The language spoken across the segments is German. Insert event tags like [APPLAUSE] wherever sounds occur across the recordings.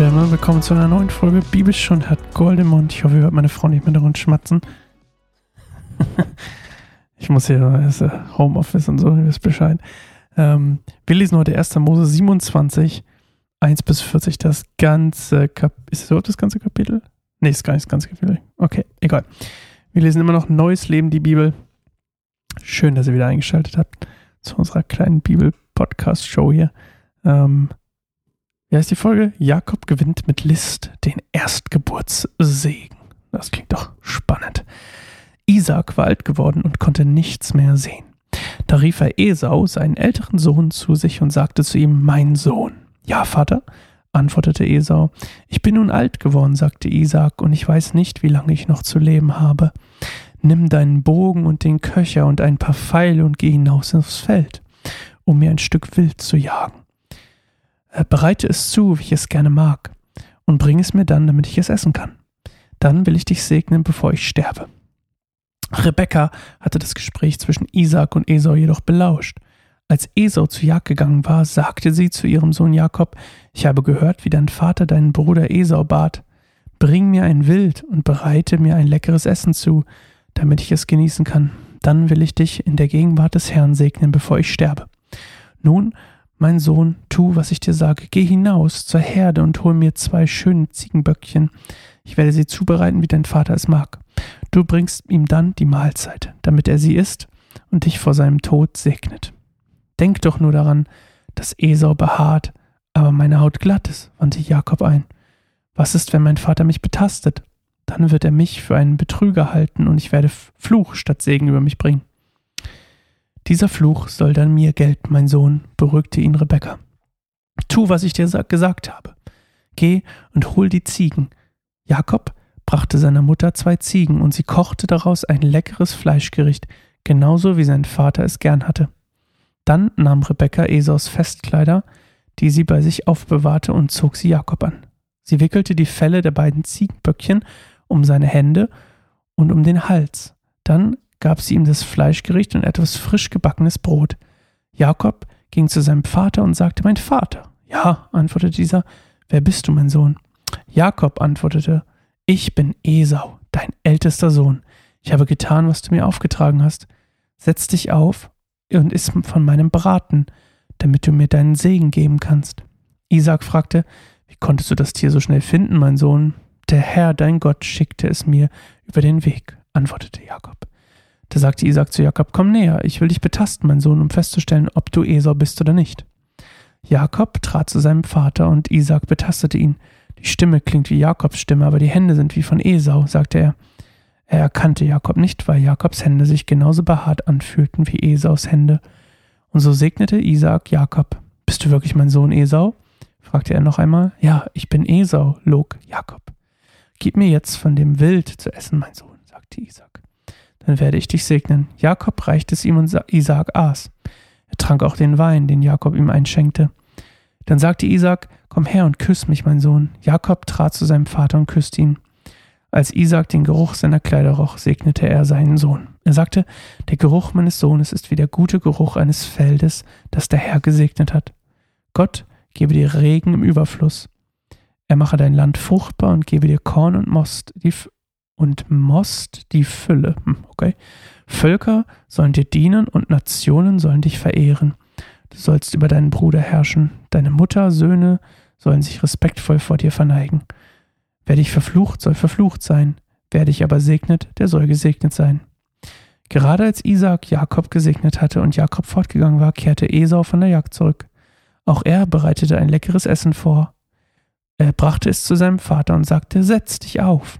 Gentlemen, willkommen zu einer neuen Folge Bibelstunde hat Goldemund. Ich hoffe, ihr hört meine Frau nicht mehr darum schmatzen. [LAUGHS] ich muss hier, ist Homeoffice und so, ihr wisst Bescheid. Ähm, wir lesen heute 1. Mose 27, 1 bis 40, das ganze Kapitel. Ist das überhaupt das ganze Kapitel? Nee, ist gar nicht das ganze Kapitel. Okay, egal. Wir lesen immer noch Neues Leben, die Bibel. Schön, dass ihr wieder eingeschaltet habt zu unserer kleinen Bibel-Podcast-Show hier. Ähm, wie heißt die Folge? Jakob gewinnt mit List den Erstgeburtssegen. Das klingt doch spannend. Isaac war alt geworden und konnte nichts mehr sehen. Da rief er Esau, seinen älteren Sohn, zu sich und sagte zu ihm, mein Sohn. Ja, Vater, antwortete Esau. Ich bin nun alt geworden, sagte Isaac, und ich weiß nicht, wie lange ich noch zu leben habe. Nimm deinen Bogen und den Köcher und ein paar Pfeile und geh hinaus aufs Feld, um mir ein Stück Wild zu jagen. Äh, bereite es zu, wie ich es gerne mag, und bring es mir dann, damit ich es essen kann. Dann will ich dich segnen, bevor ich sterbe. Rebekka hatte das Gespräch zwischen Isaac und Esau jedoch belauscht. Als Esau zur Jagd gegangen war, sagte sie zu ihrem Sohn Jakob, ich habe gehört, wie dein Vater deinen Bruder Esau bat, bring mir ein Wild und bereite mir ein leckeres Essen zu, damit ich es genießen kann. Dann will ich dich in der Gegenwart des Herrn segnen, bevor ich sterbe. Nun mein Sohn, tu, was ich dir sage, geh hinaus zur Herde und hol mir zwei schöne Ziegenböckchen. Ich werde sie zubereiten, wie dein Vater es mag. Du bringst ihm dann die Mahlzeit, damit er sie isst und dich vor seinem Tod segnet. Denk doch nur daran, dass Esau behaart, aber meine Haut glatt ist, wandte Jakob ein. Was ist, wenn mein Vater mich betastet? Dann wird er mich für einen Betrüger halten und ich werde Fluch statt Segen über mich bringen. Dieser Fluch soll dann mir gelten, mein Sohn, beruhigte ihn Rebekka. Tu, was ich dir gesagt habe. Geh und hol die Ziegen. Jakob brachte seiner Mutter zwei Ziegen und sie kochte daraus ein leckeres Fleischgericht, genauso wie sein Vater es gern hatte. Dann nahm Rebekka Esaus Festkleider, die sie bei sich aufbewahrte, und zog sie Jakob an. Sie wickelte die Felle der beiden Ziegenböckchen um seine Hände und um den Hals. Dann gab sie ihm das Fleischgericht und etwas frisch gebackenes Brot. Jakob ging zu seinem Vater und sagte, Mein Vater. Ja, antwortete dieser, Wer bist du, mein Sohn? Jakob antwortete, Ich bin Esau, dein ältester Sohn. Ich habe getan, was du mir aufgetragen hast. Setz dich auf und iss von meinem Braten, damit du mir deinen Segen geben kannst. Isaac fragte, Wie konntest du das Tier so schnell finden, mein Sohn? Der Herr, dein Gott, schickte es mir über den Weg, antwortete Jakob. Da sagte Isaac zu Jakob, komm näher, ich will dich betasten, mein Sohn, um festzustellen, ob du Esau bist oder nicht. Jakob trat zu seinem Vater und Isaac betastete ihn. Die Stimme klingt wie Jakobs Stimme, aber die Hände sind wie von Esau, sagte er. Er erkannte Jakob nicht, weil Jakobs Hände sich genauso behaart anfühlten wie Esaus Hände. Und so segnete Isaac Jakob. Bist du wirklich mein Sohn Esau? fragte er noch einmal. Ja, ich bin Esau, log Jakob. Gib mir jetzt von dem Wild zu essen, mein Sohn, sagte Isaac dann werde ich dich segnen. Jakob reichte es ihm und Isaak aß. Er trank auch den Wein, den Jakob ihm einschenkte. Dann sagte Isaak, komm her und küss mich, mein Sohn. Jakob trat zu seinem Vater und küsste ihn. Als Isaak den Geruch seiner Kleider roch, segnete er seinen Sohn. Er sagte, der Geruch meines Sohnes ist wie der gute Geruch eines Feldes, das der Herr gesegnet hat. Gott gebe dir Regen im Überfluss. Er mache dein Land fruchtbar und gebe dir Korn und Most, die und Most die Fülle. Hm, okay. Völker sollen dir dienen und Nationen sollen dich verehren. Du sollst über deinen Bruder herrschen. Deine Mutter, Söhne sollen sich respektvoll vor dir verneigen. Wer dich verflucht, soll verflucht sein. Wer dich aber segnet, der soll gesegnet sein. Gerade als Isaak Jakob gesegnet hatte und Jakob fortgegangen war, kehrte Esau von der Jagd zurück. Auch er bereitete ein leckeres Essen vor. Er brachte es zu seinem Vater und sagte, Setz dich auf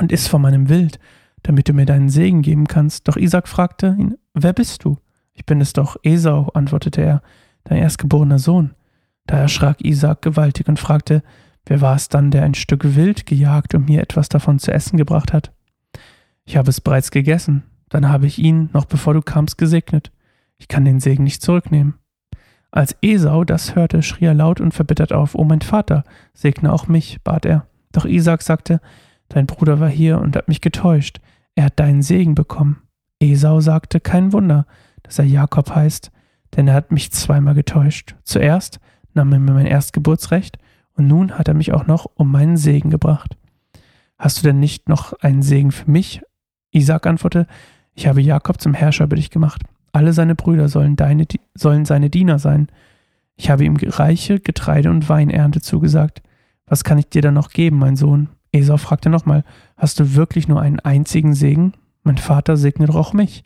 und iss von meinem Wild, damit du mir deinen Segen geben kannst. Doch Isaac fragte ihn, wer bist du? Ich bin es doch, Esau, antwortete er, dein erstgeborener Sohn. Da erschrak Isaac gewaltig und fragte, wer war es dann, der ein Stück Wild gejagt und mir etwas davon zu essen gebracht hat? Ich habe es bereits gegessen, dann habe ich ihn, noch bevor du kamst, gesegnet. Ich kann den Segen nicht zurücknehmen. Als Esau das hörte, schrie er laut und verbittert auf, O mein Vater, segne auch mich, bat er. Doch Isaac sagte, Dein Bruder war hier und hat mich getäuscht. Er hat deinen Segen bekommen. Esau sagte, kein Wunder, dass er Jakob heißt, denn er hat mich zweimal getäuscht. Zuerst nahm er mir mein Erstgeburtsrecht und nun hat er mich auch noch um meinen Segen gebracht. Hast du denn nicht noch einen Segen für mich? Isaac antwortete, ich habe Jakob zum Herrscher über dich gemacht. Alle seine Brüder sollen, deine, sollen seine Diener sein. Ich habe ihm reiche Getreide- und Weinernte zugesagt. Was kann ich dir dann noch geben, mein Sohn? Esau fragte nochmal, hast du wirklich nur einen einzigen Segen? Mein Vater segne doch auch mich.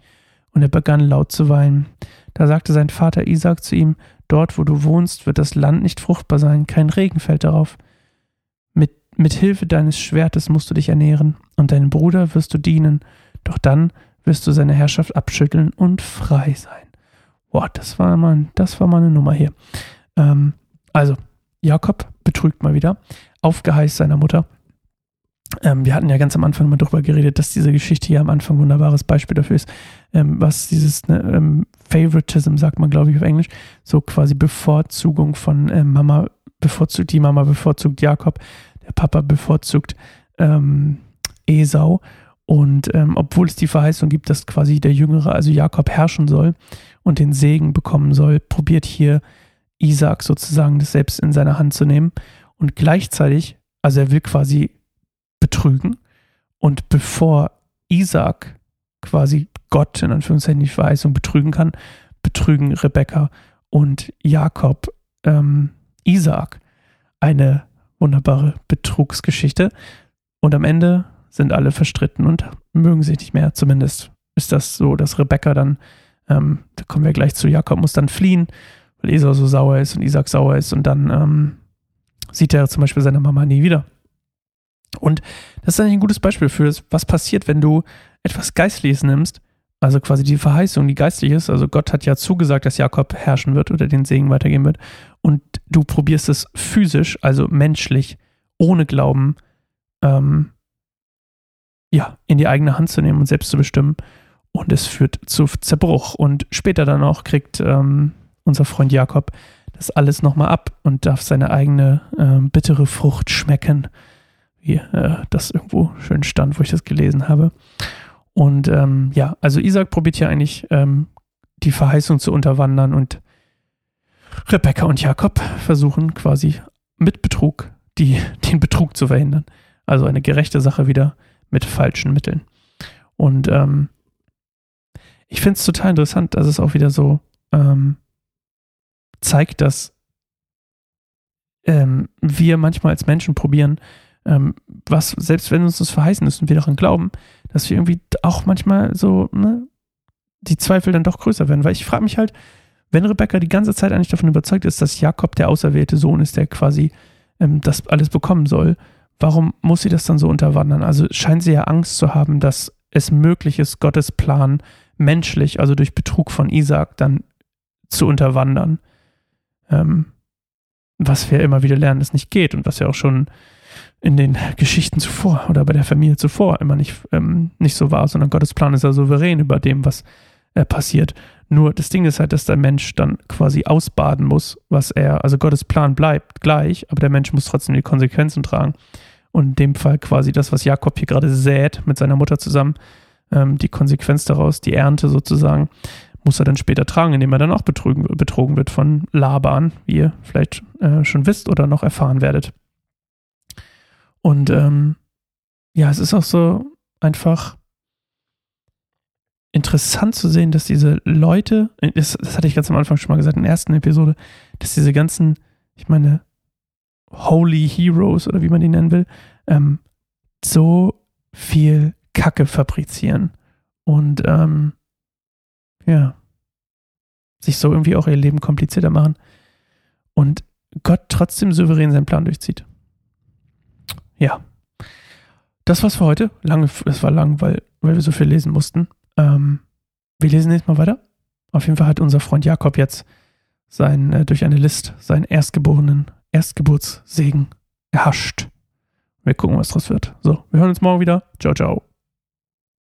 Und er begann laut zu weinen. Da sagte sein Vater Isaac zu ihm, Dort, wo du wohnst, wird das Land nicht fruchtbar sein, kein Regen fällt darauf. Mit, mit Hilfe deines Schwertes musst du dich ernähren, und deinem Bruder wirst du dienen, doch dann wirst du seine Herrschaft abschütteln und frei sein. Boah, das war mal, das war mal eine Nummer hier. Ähm, also, Jakob betrügt mal wieder, auf Geheiß seiner Mutter. Ähm, wir hatten ja ganz am Anfang mal darüber geredet, dass diese Geschichte hier am Anfang ein wunderbares Beispiel dafür ist, ähm, was dieses ne, ähm, Favoritism, sagt man, glaube ich, auf Englisch, so quasi Bevorzugung von äh, Mama, bevorzugt, die Mama bevorzugt Jakob, der Papa bevorzugt ähm, Esau. Und ähm, obwohl es die Verheißung gibt, dass quasi der Jüngere, also Jakob, herrschen soll und den Segen bekommen soll, probiert hier Isaac sozusagen das selbst in seine Hand zu nehmen. Und gleichzeitig, also er will quasi betrügen. Und bevor Isaac quasi Gott in Anführungszeichen die Verheißung betrügen kann, betrügen Rebekka und Jakob ähm, Isaac. Eine wunderbare Betrugsgeschichte. Und am Ende sind alle verstritten und mögen sich nicht mehr. Zumindest ist das so, dass Rebekka dann, ähm, da kommen wir gleich zu, Jakob muss dann fliehen, weil Esau so sauer ist und Isaac sauer ist. Und dann ähm, sieht er zum Beispiel seine Mama nie wieder. Und das ist eigentlich ein gutes Beispiel für das, was passiert, wenn du etwas Geistliches nimmst, also quasi die Verheißung, die geistlich ist. Also Gott hat ja zugesagt, dass Jakob herrschen wird oder den Segen weitergeben wird. Und du probierst es physisch, also menschlich, ohne Glauben, ähm, ja, in die eigene Hand zu nehmen und selbst zu bestimmen. Und es führt zu Zerbruch. Und später dann auch kriegt ähm, unser Freund Jakob das alles nochmal ab und darf seine eigene äh, bittere Frucht schmecken äh, das irgendwo schön stand, wo ich das gelesen habe. Und ähm, ja, also Isaac probiert hier eigentlich ähm, die Verheißung zu unterwandern und Rebecca und Jakob versuchen quasi mit Betrug die, [LAUGHS] den Betrug zu verhindern. Also eine gerechte Sache wieder mit falschen Mitteln. Und ähm, ich finde es total interessant, dass es auch wieder so ähm, zeigt, dass ähm, wir manchmal als Menschen probieren, ähm, was, selbst wenn uns das verheißen ist und wir daran glauben, dass wir irgendwie auch manchmal so, ne, die Zweifel dann doch größer werden. Weil ich frage mich halt, wenn Rebecca die ganze Zeit eigentlich davon überzeugt ist, dass Jakob der auserwählte Sohn ist, der quasi ähm, das alles bekommen soll, warum muss sie das dann so unterwandern? Also scheint sie ja Angst zu haben, dass es möglich ist, Gottes Plan menschlich, also durch Betrug von Isaac, dann zu unterwandern. Ähm, was wir immer wieder lernen, das nicht geht und was ja auch schon in den Geschichten zuvor oder bei der Familie zuvor immer nicht, ähm, nicht so war, sondern Gottes Plan ist ja souverän über dem, was äh, passiert. Nur das Ding ist halt, dass der Mensch dann quasi ausbaden muss, was er, also Gottes Plan bleibt gleich, aber der Mensch muss trotzdem die Konsequenzen tragen. Und in dem Fall quasi das, was Jakob hier gerade sät mit seiner Mutter zusammen, ähm, die Konsequenz daraus, die Ernte sozusagen, muss er dann später tragen, indem er dann auch betrogen, betrogen wird von Laban, wie ihr vielleicht äh, schon wisst oder noch erfahren werdet. Und ähm, ja, es ist auch so einfach interessant zu sehen, dass diese Leute, das, das, hatte ich ganz am Anfang schon mal gesagt, in der ersten Episode, dass diese ganzen, ich meine, Holy Heroes oder wie man die nennen will, ähm, so viel Kacke fabrizieren und ähm, ja, sich so irgendwie auch ihr Leben komplizierter machen und Gott trotzdem souverän seinen Plan durchzieht. Ja. Das war's für heute. Lange, es war lang, weil, weil wir so viel lesen mussten. Ähm, wir lesen jetzt mal weiter. Auf jeden Fall hat unser Freund Jakob jetzt sein, äh, durch eine List seinen erstgeborenen Erstgeburtssegen erhascht. Wir gucken, was draus wird. So, wir hören uns morgen wieder. Ciao, ciao.